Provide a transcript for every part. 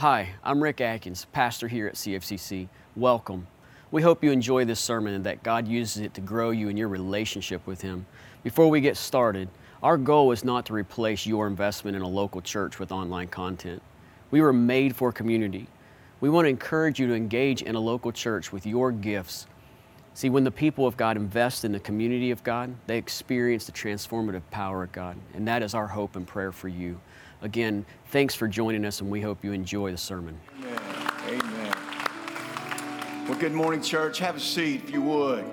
Hi, I'm Rick Atkins, pastor here at CFCC. Welcome. We hope you enjoy this sermon and that God uses it to grow you in your relationship with Him. Before we get started, our goal is not to replace your investment in a local church with online content. We were made for community. We want to encourage you to engage in a local church with your gifts. See, when the people of God invest in the community of God, they experience the transformative power of God. And that is our hope and prayer for you. Again, thanks for joining us, and we hope you enjoy the sermon. Amen. Amen. Well, good morning, church. Have a seat if you would.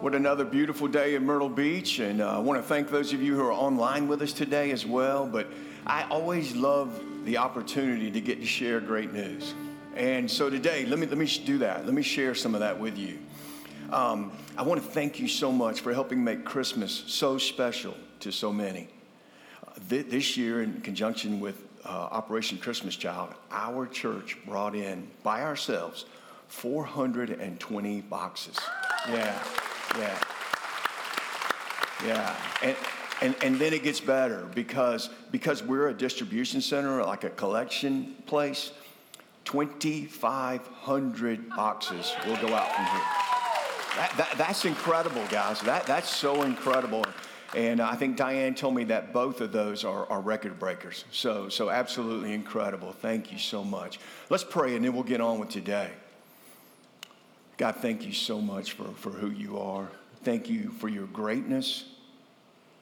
What another beautiful day in Myrtle Beach. And uh, I want to thank those of you who are online with us today as well. But I always love the opportunity to get to share great news. And so today, let me, let me do that. Let me share some of that with you. Um, I want to thank you so much for helping make Christmas so special to so many. Uh, th- this year, in conjunction with uh, Operation Christmas Child, our church brought in by ourselves 420 boxes. Yeah, yeah, yeah. And, and, and then it gets better because, because we're a distribution center, like a collection place, 2,500 boxes will go out from here. That, that, that's incredible, guys. That, that's so incredible. And I think Diane told me that both of those are, are record breakers. So, so absolutely incredible. Thank you so much. Let's pray and then we'll get on with today. God, thank you so much for, for who you are. Thank you for your greatness.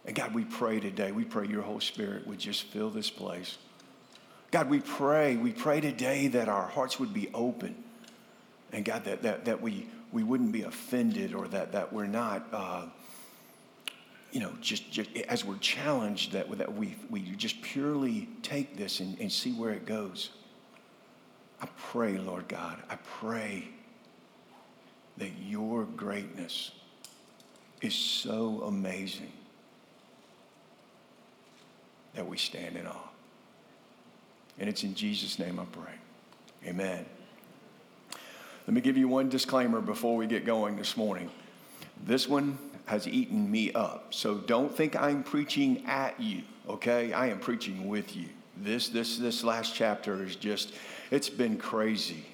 And God, we pray today, we pray your Holy Spirit would just fill this place. God, we pray, we pray today that our hearts would be open. And God, that, that, that we, we wouldn't be offended or that, that we're not, uh, you know, just, just as we're challenged, that, that we, we just purely take this and, and see where it goes. I pray, Lord God, I pray that your greatness is so amazing that we stand in awe. And it's in Jesus' name I pray. Amen. Let me give you one disclaimer before we get going this morning. This one has eaten me up. So don't think I'm preaching at you, okay? I am preaching with you. This this this last chapter is just it's been crazy.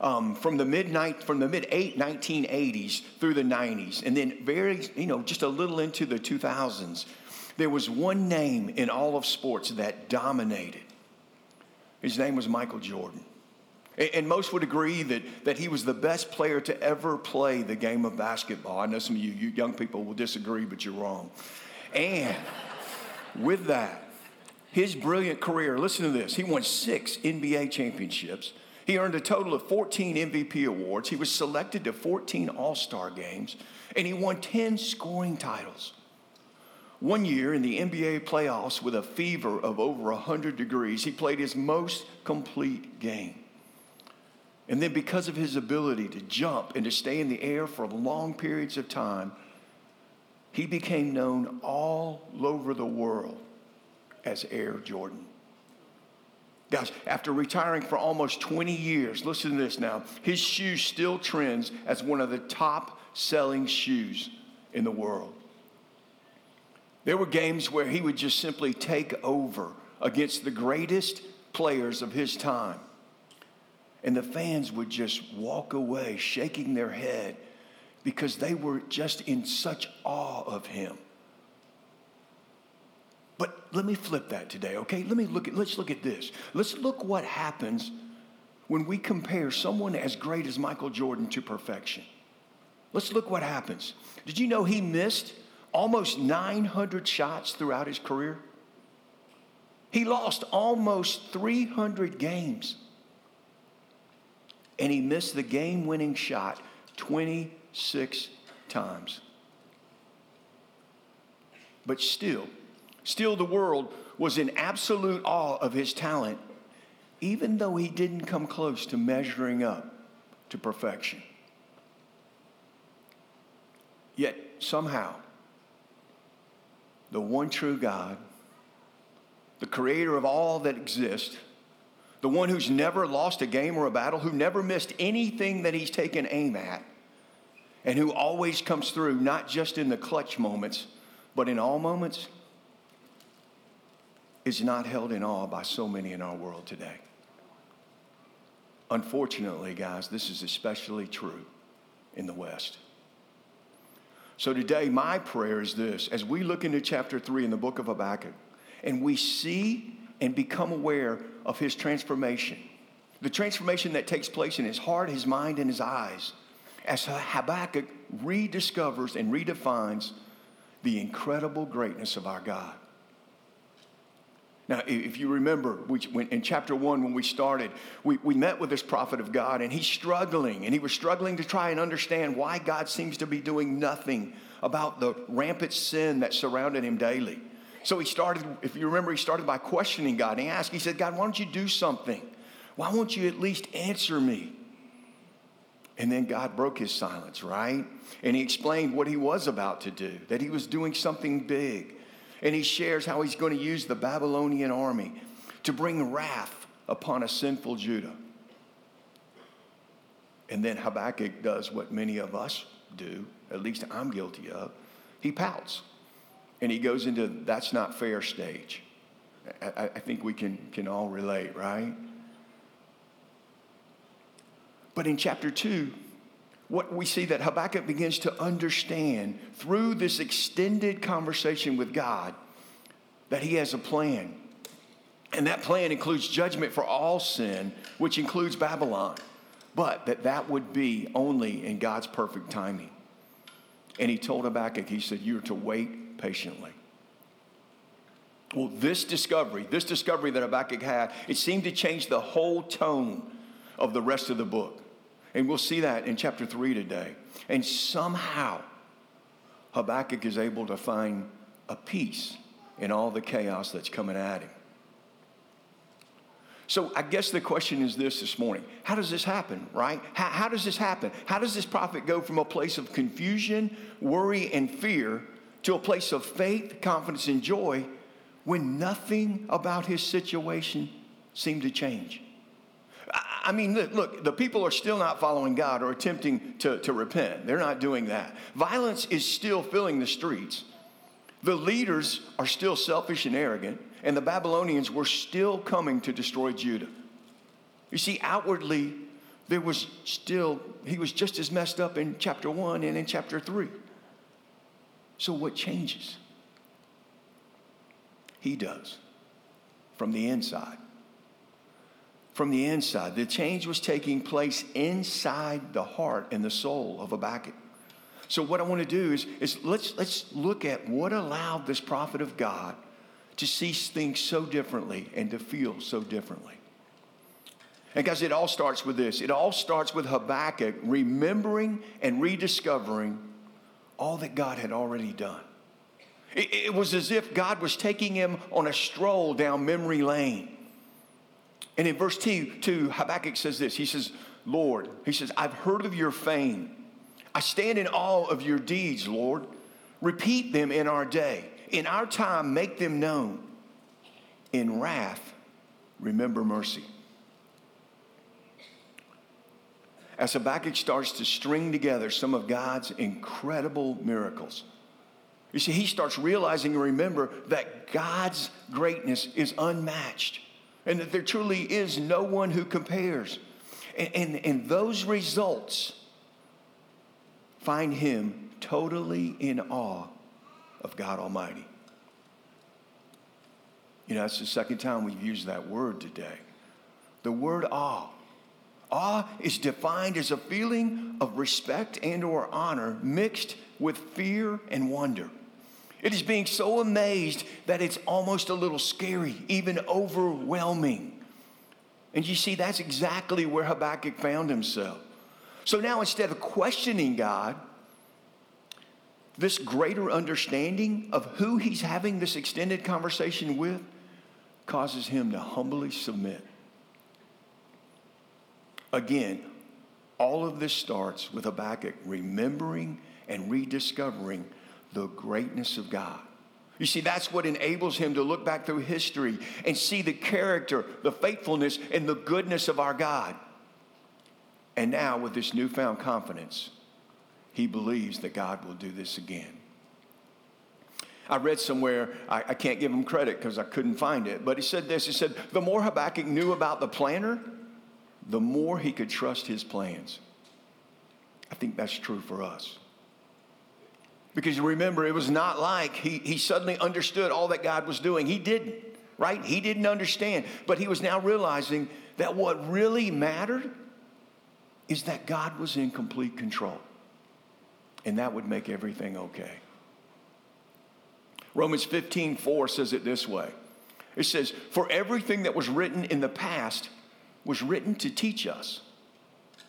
Um, from the mid from the mid 1980s through the 90s, and then very you know just a little into the 2000s, there was one name in all of sports that dominated. His name was Michael Jordan. And most would agree that, that he was the best player to ever play the game of basketball. I know some of you, you young people will disagree, but you're wrong. And with that, his brilliant career, listen to this, he won six NBA championships. He earned a total of 14 MVP awards. He was selected to 14 All Star games, and he won 10 scoring titles. One year in the NBA playoffs with a fever of over 100 degrees, he played his most complete game. And then, because of his ability to jump and to stay in the air for long periods of time, he became known all over the world as Air Jordan. Guys, after retiring for almost 20 years, listen to this now, his shoe still trends as one of the top selling shoes in the world. There were games where he would just simply take over against the greatest players of his time. And the fans would just walk away shaking their head because they were just in such awe of him. But let me flip that today, okay? Let me look at let's look at this. Let's look what happens when we compare someone as great as Michael Jordan to perfection. Let's look what happens. Did you know he missed almost 900 shots throughout his career? He lost almost 300 games and he missed the game winning shot 26 times. But still, still the world was in absolute awe of his talent, even though he didn't come close to measuring up to perfection. Yet, somehow, the one true God, the creator of all that exists, the one who's never lost a game or a battle, who never missed anything that he's taken aim at, and who always comes through, not just in the clutch moments, but in all moments, is not held in awe by so many in our world today. Unfortunately, guys, this is especially true in the West. So today, my prayer is this as we look into chapter 3 in the book of Habakkuk, and we see and become aware of his transformation, the transformation that takes place in his heart, his mind, and his eyes, as Habakkuk rediscovers and redefines the incredible greatness of our God. Now, if you remember, in chapter one, when we started, we, we met with this prophet of God, and he's struggling, and he was struggling to try and understand why God seems to be doing nothing about the rampant sin that surrounded him daily. So he started, if you remember, he started by questioning God. And he asked, he said, God, why don't you do something? Why won't you at least answer me? And then God broke his silence, right? And he explained what he was about to do, that he was doing something big and he shares how he's going to use the Babylonian army to bring wrath upon a sinful Judah. And then Habakkuk does what many of us do, at least I'm guilty of. He pouts and he goes into that's not fair stage. I, I think we can, can all relate, right? But in chapter 2, what we see that Habakkuk begins to understand through this extended conversation with God that he has a plan. And that plan includes judgment for all sin, which includes Babylon, but that that would be only in God's perfect timing. And he told Habakkuk, he said, You're to wait patiently. Well, this discovery, this discovery that Habakkuk had, it seemed to change the whole tone of the rest of the book. And we'll see that in chapter 3 today. And somehow, Habakkuk is able to find a peace in all the chaos that's coming at him. So I guess the question is this this morning How does this happen, right? How, how, does this happen? How does this prophet go from a place of confusion, worry, and fear to a place of faith, confidence, and joy when nothing about his situation seemed to change? I mean, look, the people are still not following God or attempting to, to repent. They're not doing that. Violence is still filling the streets. The leaders are still selfish and arrogant, and the Babylonians were still coming to destroy Judah. You see, outwardly, there was still, he was just as messed up in chapter one and in chapter three. So, what changes? He does from the inside from the inside. The change was taking place inside the heart and the soul of Habakkuk. So what I want to do is, is let's, let's look at what allowed this prophet of God to see things so differently and to feel so differently. And guys, it all starts with this. It all starts with Habakkuk remembering and rediscovering all that God had already done. It, it was as if God was taking him on a stroll down memory lane. And in verse 2, 2, Habakkuk says this He says, Lord, he says, I've heard of your fame. I stand in awe of your deeds, Lord. Repeat them in our day. In our time, make them known. In wrath, remember mercy. As Habakkuk starts to string together some of God's incredible miracles, you see, he starts realizing and remember that God's greatness is unmatched and that there truly is no one who compares. And, and, and those results find him totally in awe of God Almighty. You know, that's the second time we've used that word today. The word awe. Awe is defined as a feeling of respect and or honor mixed with fear and wonder. It is being so amazed that it's almost a little scary, even overwhelming. And you see, that's exactly where Habakkuk found himself. So now instead of questioning God, this greater understanding of who he's having this extended conversation with causes him to humbly submit. Again, all of this starts with Habakkuk remembering and rediscovering the greatness of God. You see, that's what enables him to look back through history and see the character, the faithfulness, and the goodness of our God. And now, with this newfound confidence, he believes that God will do this again. I read somewhere, I, I can't give him credit because I couldn't find it, but he said this He said, The more Habakkuk knew about the planner, the more he could trust his plans. I think that's true for us. Because you remember, it was not like he, he suddenly understood all that God was doing. He didn't, right? He didn't understand. But he was now realizing that what really mattered is that God was in complete control. And that would make everything okay. Romans 15, 4 says it this way. It says, For everything that was written in the past was written to teach us,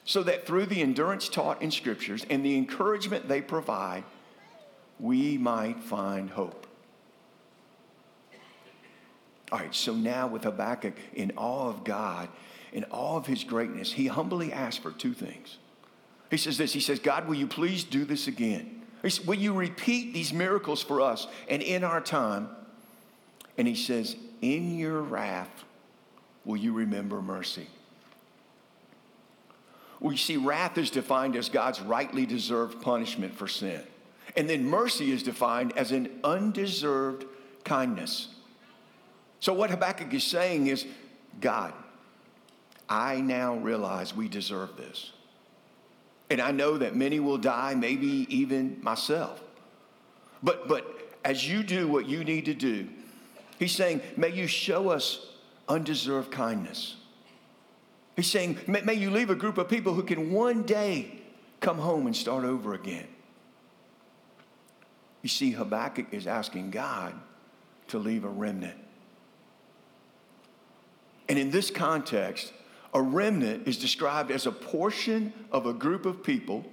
so that through the endurance taught in scriptures and the encouragement they provide, we might find hope. All right, so now with Habakkuk in awe of God, in awe of his greatness, he humbly asked for two things. He says this He says, God, will you please do this again? He Says, will you repeat these miracles for us and in our time? And he says, In your wrath, will you remember mercy? We see wrath is defined as God's rightly deserved punishment for sin. And then mercy is defined as an undeserved kindness. So, what Habakkuk is saying is, God, I now realize we deserve this. And I know that many will die, maybe even myself. But, but as you do what you need to do, he's saying, may you show us undeserved kindness. He's saying, may, may you leave a group of people who can one day come home and start over again. You see, Habakkuk is asking God to leave a remnant. And in this context, a remnant is described as a portion of a group of people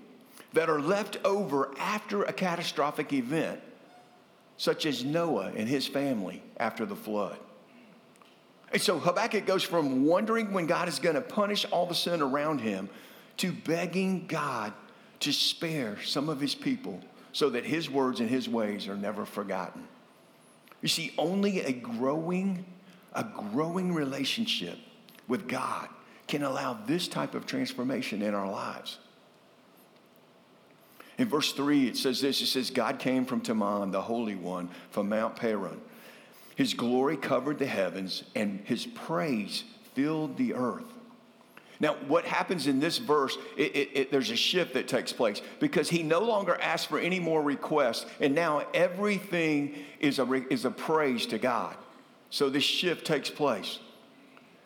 that are left over after a catastrophic event, such as Noah and his family after the flood. And so Habakkuk goes from wondering when God is going to punish all the sin around him to begging God to spare some of his people so that his words and his ways are never forgotten. You see, only a growing, a growing relationship with God can allow this type of transformation in our lives. In verse 3, it says this it says, God came from Teman, the Holy One, from Mount Paran. His glory covered the heavens, and his praise filled the earth. Now, what happens in this verse, it, it, it, there's a shift that takes place because he no longer asks for any more requests, and now everything is a, is a praise to God. So this shift takes place.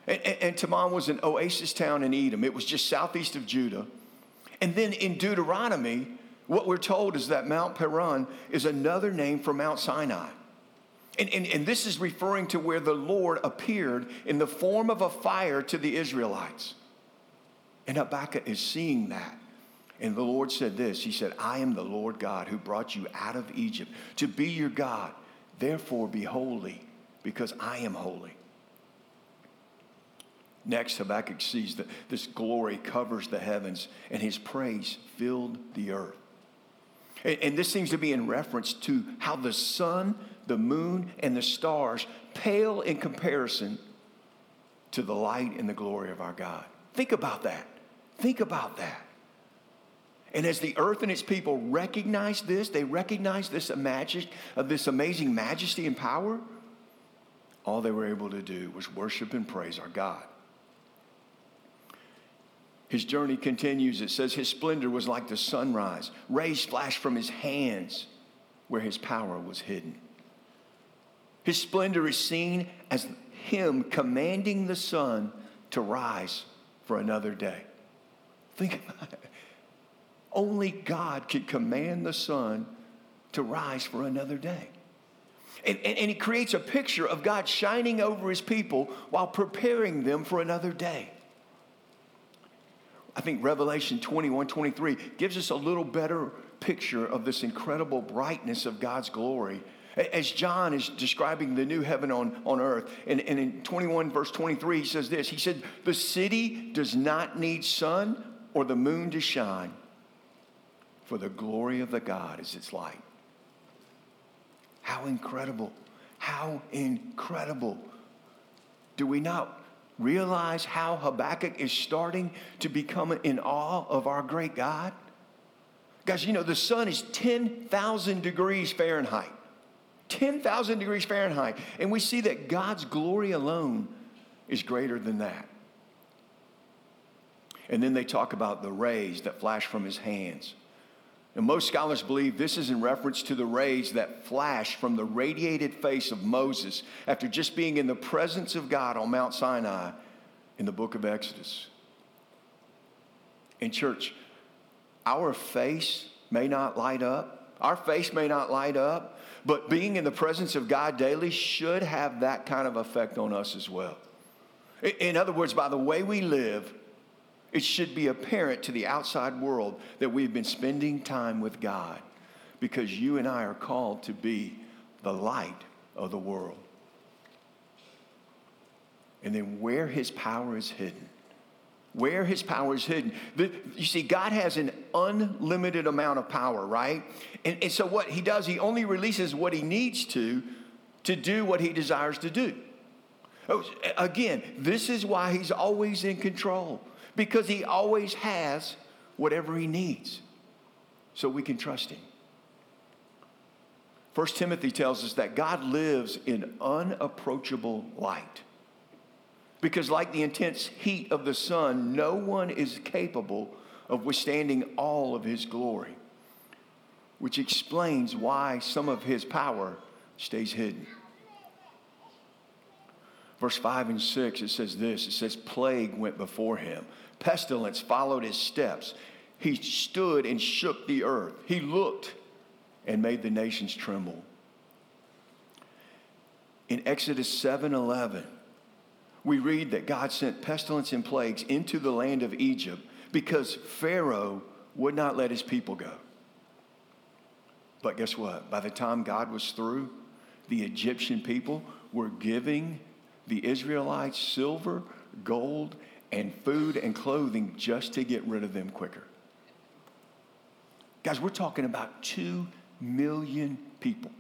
And, and, and Teman was an oasis town in Edom, it was just southeast of Judah. And then in Deuteronomy, what we're told is that Mount Paran is another name for Mount Sinai. And, and, and this is referring to where the Lord appeared in the form of a fire to the Israelites. And Habakkuk is seeing that. And the Lord said this He said, I am the Lord God who brought you out of Egypt to be your God. Therefore, be holy, because I am holy. Next, Habakkuk sees that this glory covers the heavens and his praise filled the earth. And, and, this seems to be in reference to how the sun, the moon, and the stars pale in comparison to the light and the glory of our God. Think about that. Think about that. And as the earth and its people recognize this, they recognize this, imagi- uh, this amazing majesty and power, all they were able to do was worship and praise our God. His journey continues. It says his splendor was like the sunrise. Rays flashed from his hands where his power was hidden. His splendor is seen as him commanding the sun to rise for another day. Think about it. Only God could command the sun to rise for another day. And, and, and, he creates a picture of God shining over his people while preparing them for another day. I think Revelation 21 23 gives us a little better picture of this incredible brightness of God's glory. As John is describing the new heaven on, on earth, and, and in 21 verse 23, he says this He said, The city does not need sun or the moon to shine, for the glory of the God is its light. How incredible! How incredible! Do we not realize how Habakkuk is starting to become in awe of our great God? Guys, you know, the sun is 10,000 degrees Fahrenheit. 10,000 degrees Fahrenheit. And we see that God's glory alone is greater than that. And then they talk about the rays that flash from his hands. And most scholars believe this is in reference to the rays that flashed from the radiated face of Moses after just being in the presence of God on Mount Sinai in the book of Exodus. In church, our face may not light up, our face may not light up, but being in the presence of God daily should have that kind of effect on us as well. In other words, by the way we live, it should be apparent to the outside world that we've been spending time with God because you and I are called to be the light of the world. And then where his power is hidden. Where his power is hidden. The, you see, God has an unlimited amount of power, right? And, and so what he does, he only releases what he needs to to do what he desires to do. Oh, again, this is why he's always in control because he always has whatever he needs. So we can trust him. First Timothy tells us that God lives in unapproachable light. Because, like the intense heat of the sun, no one is capable of withstanding all of his glory, which explains why some of his power stays hidden. Verse 5 and 6, it says this it says, Plague went before him, pestilence followed his steps. He stood and shook the earth. He looked and made the nations tremble. In Exodus 7 11, we read that God sent pestilence and plagues into the land of Egypt because Pharaoh would not let his people go. But guess what? By the time God was through, the Egyptian people were giving the Israelites silver, gold, and food and clothing just to get rid of them quicker. Guys, we're talking about two million people.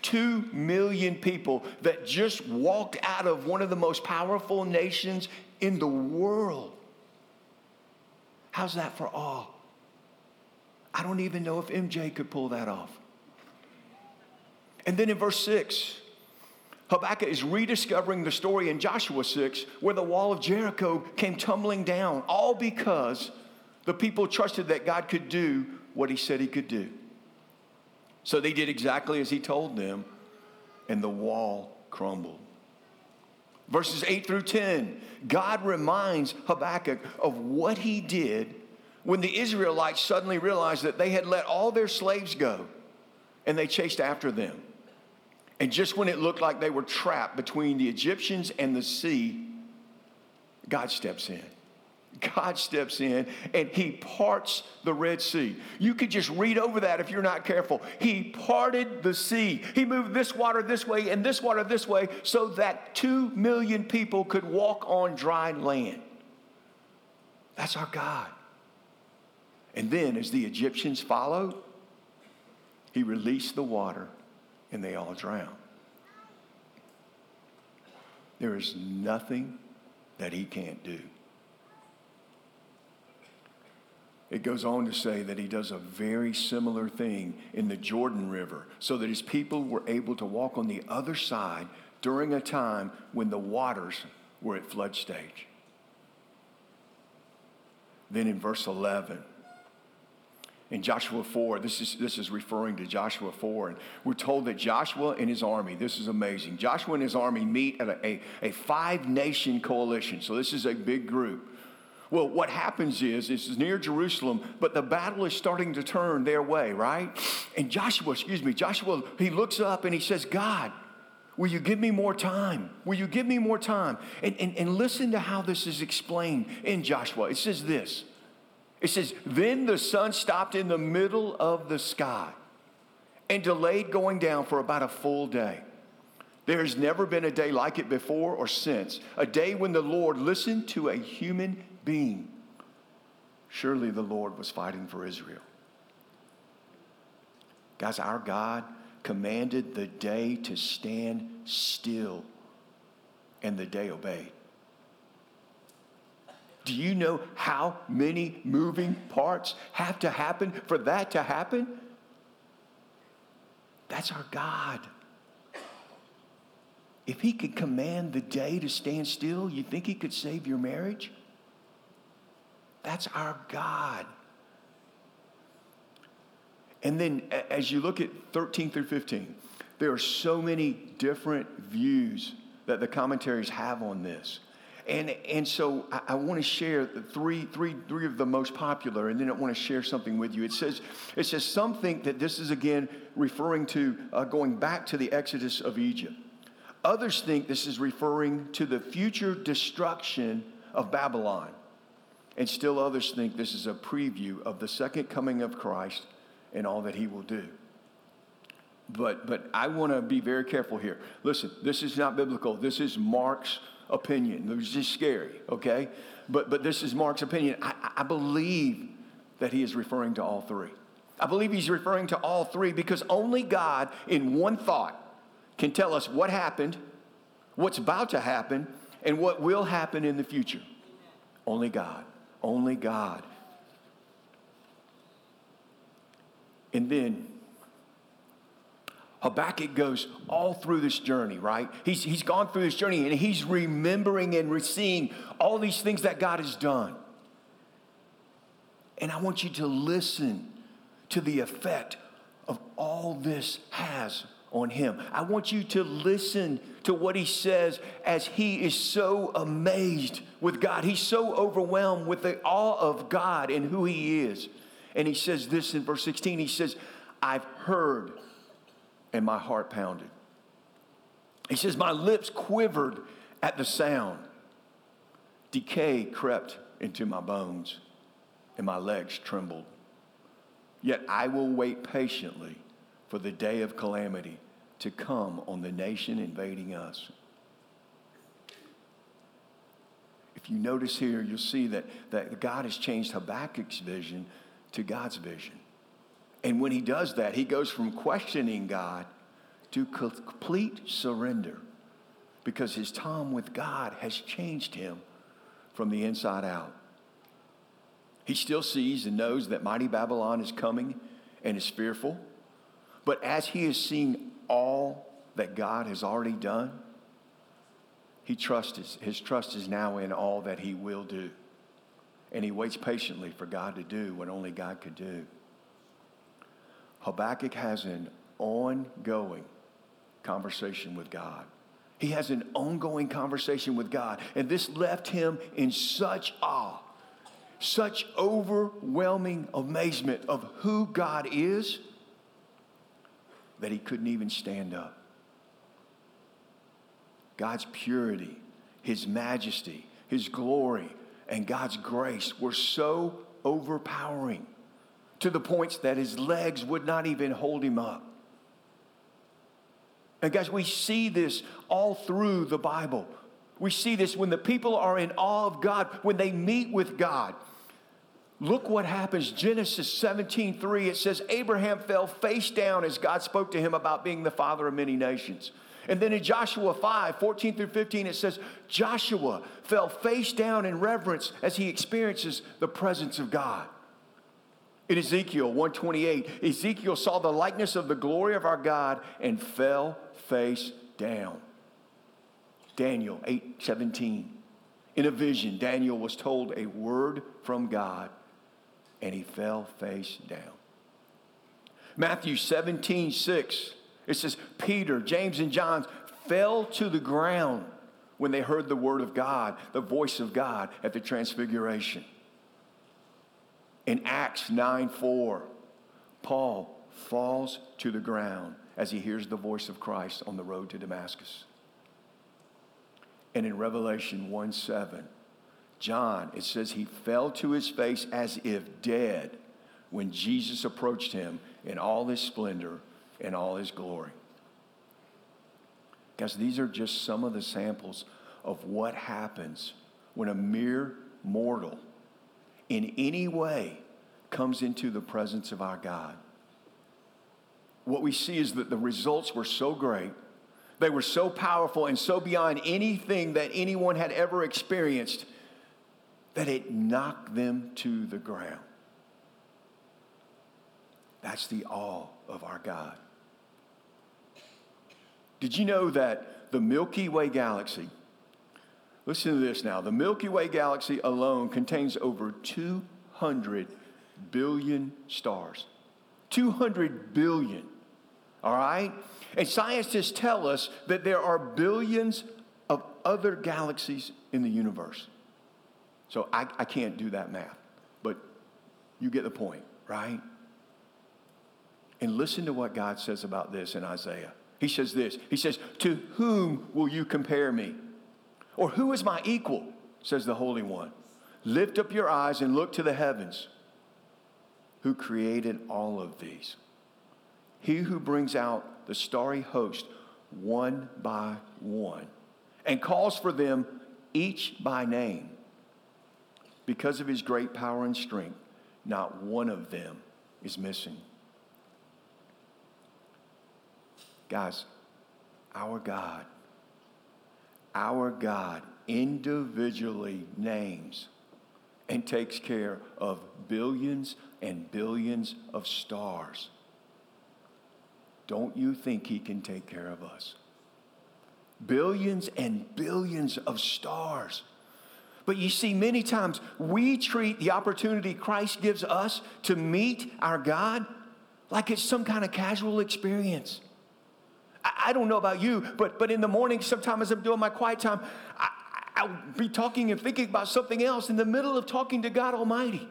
Two million people that just walked out of one of the most powerful nations in the world. How's that for awe? I don't even know if MJ could pull that off. And then in verse 6, Habakkuk is rediscovering the story in Joshua 6 where the wall of Jericho came tumbling down, all because the people trusted that God could do what he said he could do. So they did exactly as he told them, and the wall crumbled. Verses 8 through 10, God reminds Habakkuk of what he did when the Israelites suddenly realized that they had let all their slaves go and they chased after them. And just when it looked like they were trapped between the Egyptians and the sea, God steps in. God steps in and he parts the Red Sea. You could just read over that if you're not careful. He parted the sea. He moved this water this way and this water this way so that two million people could walk on dry land. That's our God. And then, as the Egyptians followed, he released the water and they all drown. There is nothing that he can't do. It goes on to say that he does a very similar thing in the Jordan River so that his people were able to walk on the other side during a time when the waters were at flood stage. Then in verse 11, in Joshua 4, this is, this is referring to Joshua 4, and we're told that Joshua and his army, this is amazing. Joshua and his army meet at a, a, a five nation coalition, so this is a big group. Well, what happens is, it's near Jerusalem, but the battle is starting to turn their way, right? And Joshua, excuse me, Joshua, he looks up and he says, God, will you give me more time? Will you give me more time? And, and, and listen to how this is explained in Joshua. It says this it says, Then the sun stopped in the middle of the sky and delayed going down for about a full day. There has never been a day like it before or since, a day when the Lord listened to a human being. Surely the Lord was fighting for Israel. Guys, our God commanded the day to stand still, and the day obeyed. Do you know how many moving parts have to happen for that to happen? That's our God. If he could command the day to stand still, you think he could save your marriage? That's our God. And then as you look at 13 through 15, there are so many different views that the commentaries have on this. And, and so I, I want to share three, three, three of the most popular, and then I want to share something with you. It says, it says some think that this is again referring to uh, going back to the Exodus of Egypt. Others think this is referring to the future destruction of Babylon. And still others think this is a preview of the second coming of Christ and all that he will do. But, but I want to be very careful here. Listen, this is not biblical. This is Mark's opinion. Was just scary, okay? But, but this is Mark's opinion. I, I believe that he is referring to all three. I believe he's referring to all three because only God, in one thought, can tell us what happened, what's about to happen, and what will happen in the future. Only God. Only God. And then Habakkuk goes all through this journey, right? He's, he's gone through this journey and he's remembering and seeing all these things that God has done. And I want you to listen to the effect of all this has on him. I want you to listen to what he says as he is so amazed with God. He's so overwhelmed with the awe of God and who he is. And he says this in verse 16 He says, I've heard and my heart pounded. He says, My lips quivered at the sound. Decay crept into my bones, and my legs trembled. Yet I will wait patiently for the day of calamity to come on the nation invading us. If you notice here, you'll see that, that God has changed Habakkuk's vision to God's vision. And when he does that, he goes from questioning God to complete surrender because his time with God has changed him from the inside out. He still sees and knows that mighty Babylon is coming and is fearful. But as he is seeing all that God has already done, he trusts his, his trust is now in all that he will do. And he waits patiently for God to do what only God could do. Habakkuk has an ongoing conversation with God. He has an ongoing conversation with God. And this left him in such awe, such overwhelming amazement of who God is that he couldn't even stand up. God's purity, his majesty, his glory, and God's grace were so overpowering to the points that his legs would not even hold him up. And guys, we see this all through the Bible. We see this when the people are in awe of God, when they meet with God. Look what happens. Genesis 17 3, it says, Abraham fell face down as God spoke to him about being the father of many nations. And then in Joshua 5 14 through 15, it says, Joshua fell face down in reverence as he experiences the presence of God. In Ezekiel 128, Ezekiel saw the likeness of the glory of our God and fell face down. Daniel 8 17. In a vision, Daniel was told a word from God and he fell face down. Matthew 17, 6, it says, Peter, James, and John fell to the ground when they heard the word of God, the voice of God at the transfiguration. In Acts 9, 4, Paul falls to the ground as he hears the voice of Christ on the road to Damascus. And in Revelation 1 7, John, it says he fell to his face as if dead when Jesus approached him in all his splendor and all his glory. Guys, these are just some of the samples of what happens when a mere mortal in any way comes into the presence of our God. What we see is that the results were so great, they were so powerful and so beyond anything that anyone had ever experienced that it knocked them to the ground. That's the awe of our God. Did you know that the Milky Way galaxy. Listen to this now. The Milky Way galaxy alone contains over 200 billion stars. 200 billion. All right? And scientists tell us that there are billions of other galaxies in the universe. So I, I can't do that math, but you get the point, right? And listen to what God says about this in Isaiah. He says this He says, To whom will you compare me? Or who is my equal? says the Holy One. Lift up your eyes and look to the heavens. Who created all of these? He who brings out the starry host one by one and calls for them each by name. Because of his great power and strength, not one of them is missing. Guys, our God, our God individually names and takes care of billions and billions of stars. Don't you think he can take care of us? Billions and billions of stars. But you see, many times we treat the opportunity Christ gives us to meet our God like it's some kind of casual experience. I, don't know about you, but, but in the morning, sometimes as I'm doing my quiet time, I, I'll be talking and thinking about something else in the middle of talking to God Almighty.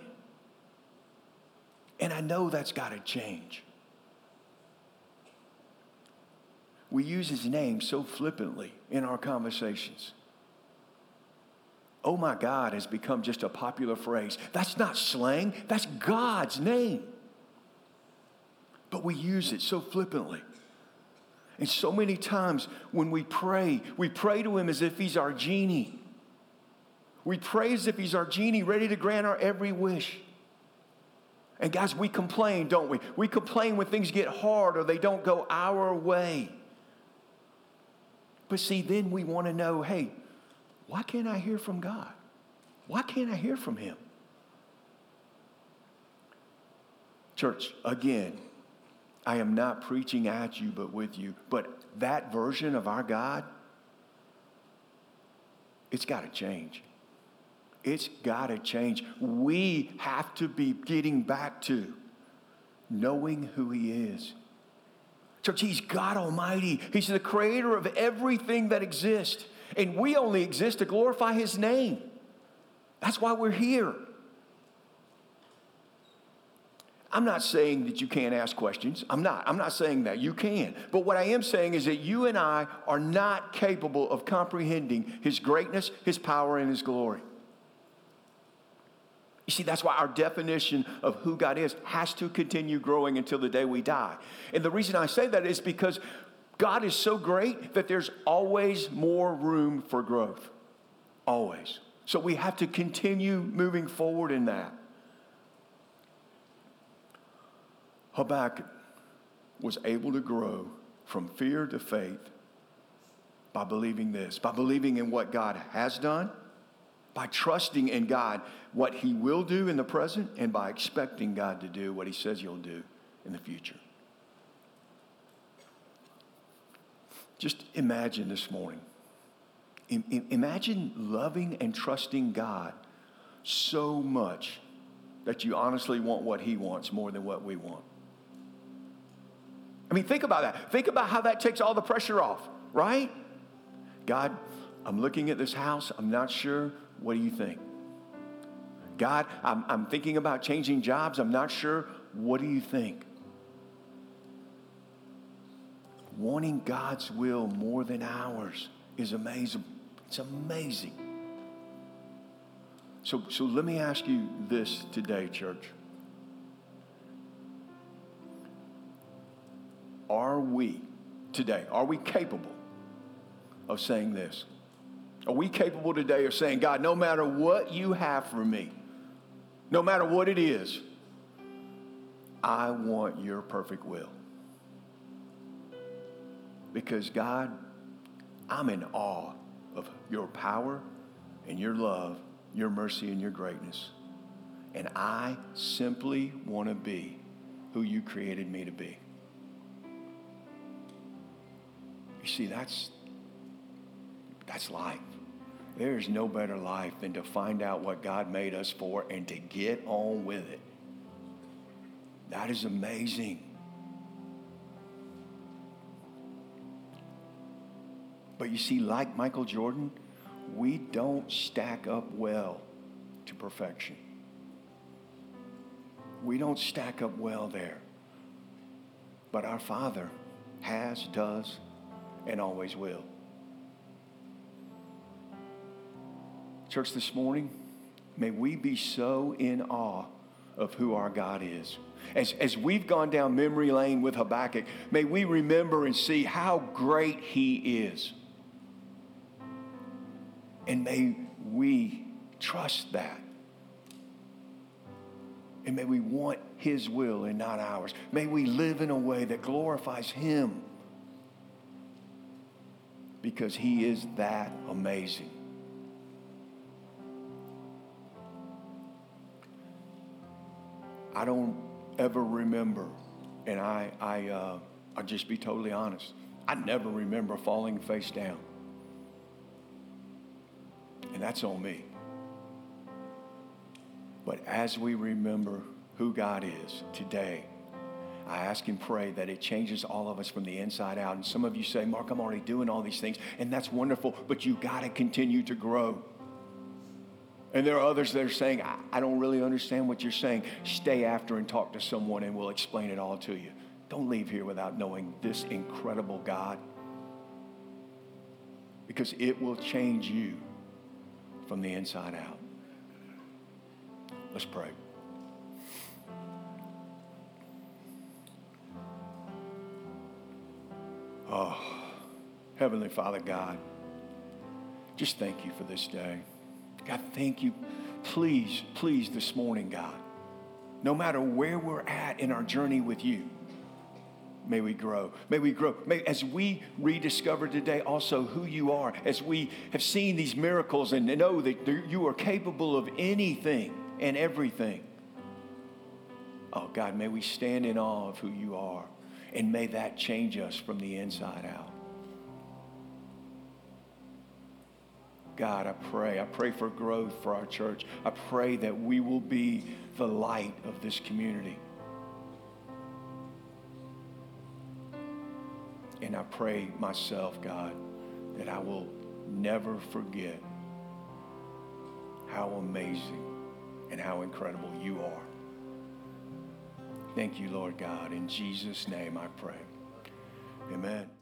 And I know that's got to change. We use his name so flippantly in our conversations. Oh my God has become just a popular phrase. That's not slang, that's God's name. But we use it so flippantly. And so many times when we pray, we pray to him as if he's our genie. We pray as if he's our genie, ready to grant our every wish. And guys, we complain, don't we? We complain when things get hard or they don't go our way. But see, then we want to know hey, why can't I hear from God? Why can't I hear from Him? Church, again, I am not preaching at you, but with you. But that version of our God, it's got to change. It's got to change. We have to be getting back to knowing who He is. Church, He's God Almighty. He's the creator of everything that exists. And we only exist to glorify His name. That's why we're here. I'm not saying that you can't ask questions. I'm not. I'm not saying that. You can. But what I am saying is that you and I are not capable of comprehending His greatness, His power, and His glory. You see, that's why our definition of who God is has to continue growing until the day we die. And the reason I say that is because God is so great that there's always more room for growth. Always. So we have to continue moving forward in that. Habakkuk was able to grow from fear to faith by believing this, by believing in what God has done, by trusting in God what He will do in the present, and by expecting God to do what He says He'll do in the future. Just imagine this morning. Imagine loving and trusting God so much that you honestly want what He wants more than what we want. Mean, think about that. Think about how that takes all the pressure off, right? God, I'm looking at this house. I'm not sure. What do you think? God, I'm, I'm thinking about changing jobs. I'm not sure. What do you think? Wanting God's will more than ours is amazing. It's amazing. So, so let me ask you this today, church. Are we today, are we capable of saying this? Are we capable today of saying, God, no matter what you have for me, no matter what it is, I want your perfect will? Because, God, I'm in awe of your power and your love, your mercy and your greatness. And I simply want to be who you created me to be. See, that's, That's life. There's no better life than to find out what God made us for and to get on with it. That is amazing. But you see, like Michael Jordan, we don't stack up well to perfection. We don't stack up well there. But our Father has, does, and always will. Church, this morning, may we be so in awe of who our God is. As, as we've gone down memory lane with Habakkuk, may we remember and see how great He is. And may we trust that. And may we want His will and not ours. May we live in a way that glorifies Him because He is that amazing. I don't ever remember, and I, I, uh, I'll just be totally honest. I never remember falling face down. And that's on me. But as we remember who God is today, I ask and pray that it changes all of us from the inside out. And some of you say, Mark, I'm already doing all these things, and that's wonderful, but you got to continue to grow. And there are others that are saying, I, I don't really understand what you're saying. Stay after and talk to someone, and we'll explain it all to you. Don't leave here without knowing this incredible God because it will change you from the inside out. Let's pray. Oh, Heavenly Father God, just thank you for this day. God, thank you. Please, please, this morning, God, no matter where we're at in our journey with you, may we grow. May we grow. May, as we rediscover today also who you are, as we have seen these miracles and know that you are capable of anything and everything. Oh, God, may we stand in awe of who you are. And may that change us from the inside out. God, I pray. I pray for growth for our church. I pray that we will be the light of this community. And I pray myself, God, that I will never forget how amazing and how incredible you are. Thank you, Lord God. In Jesus' name I pray. Amen.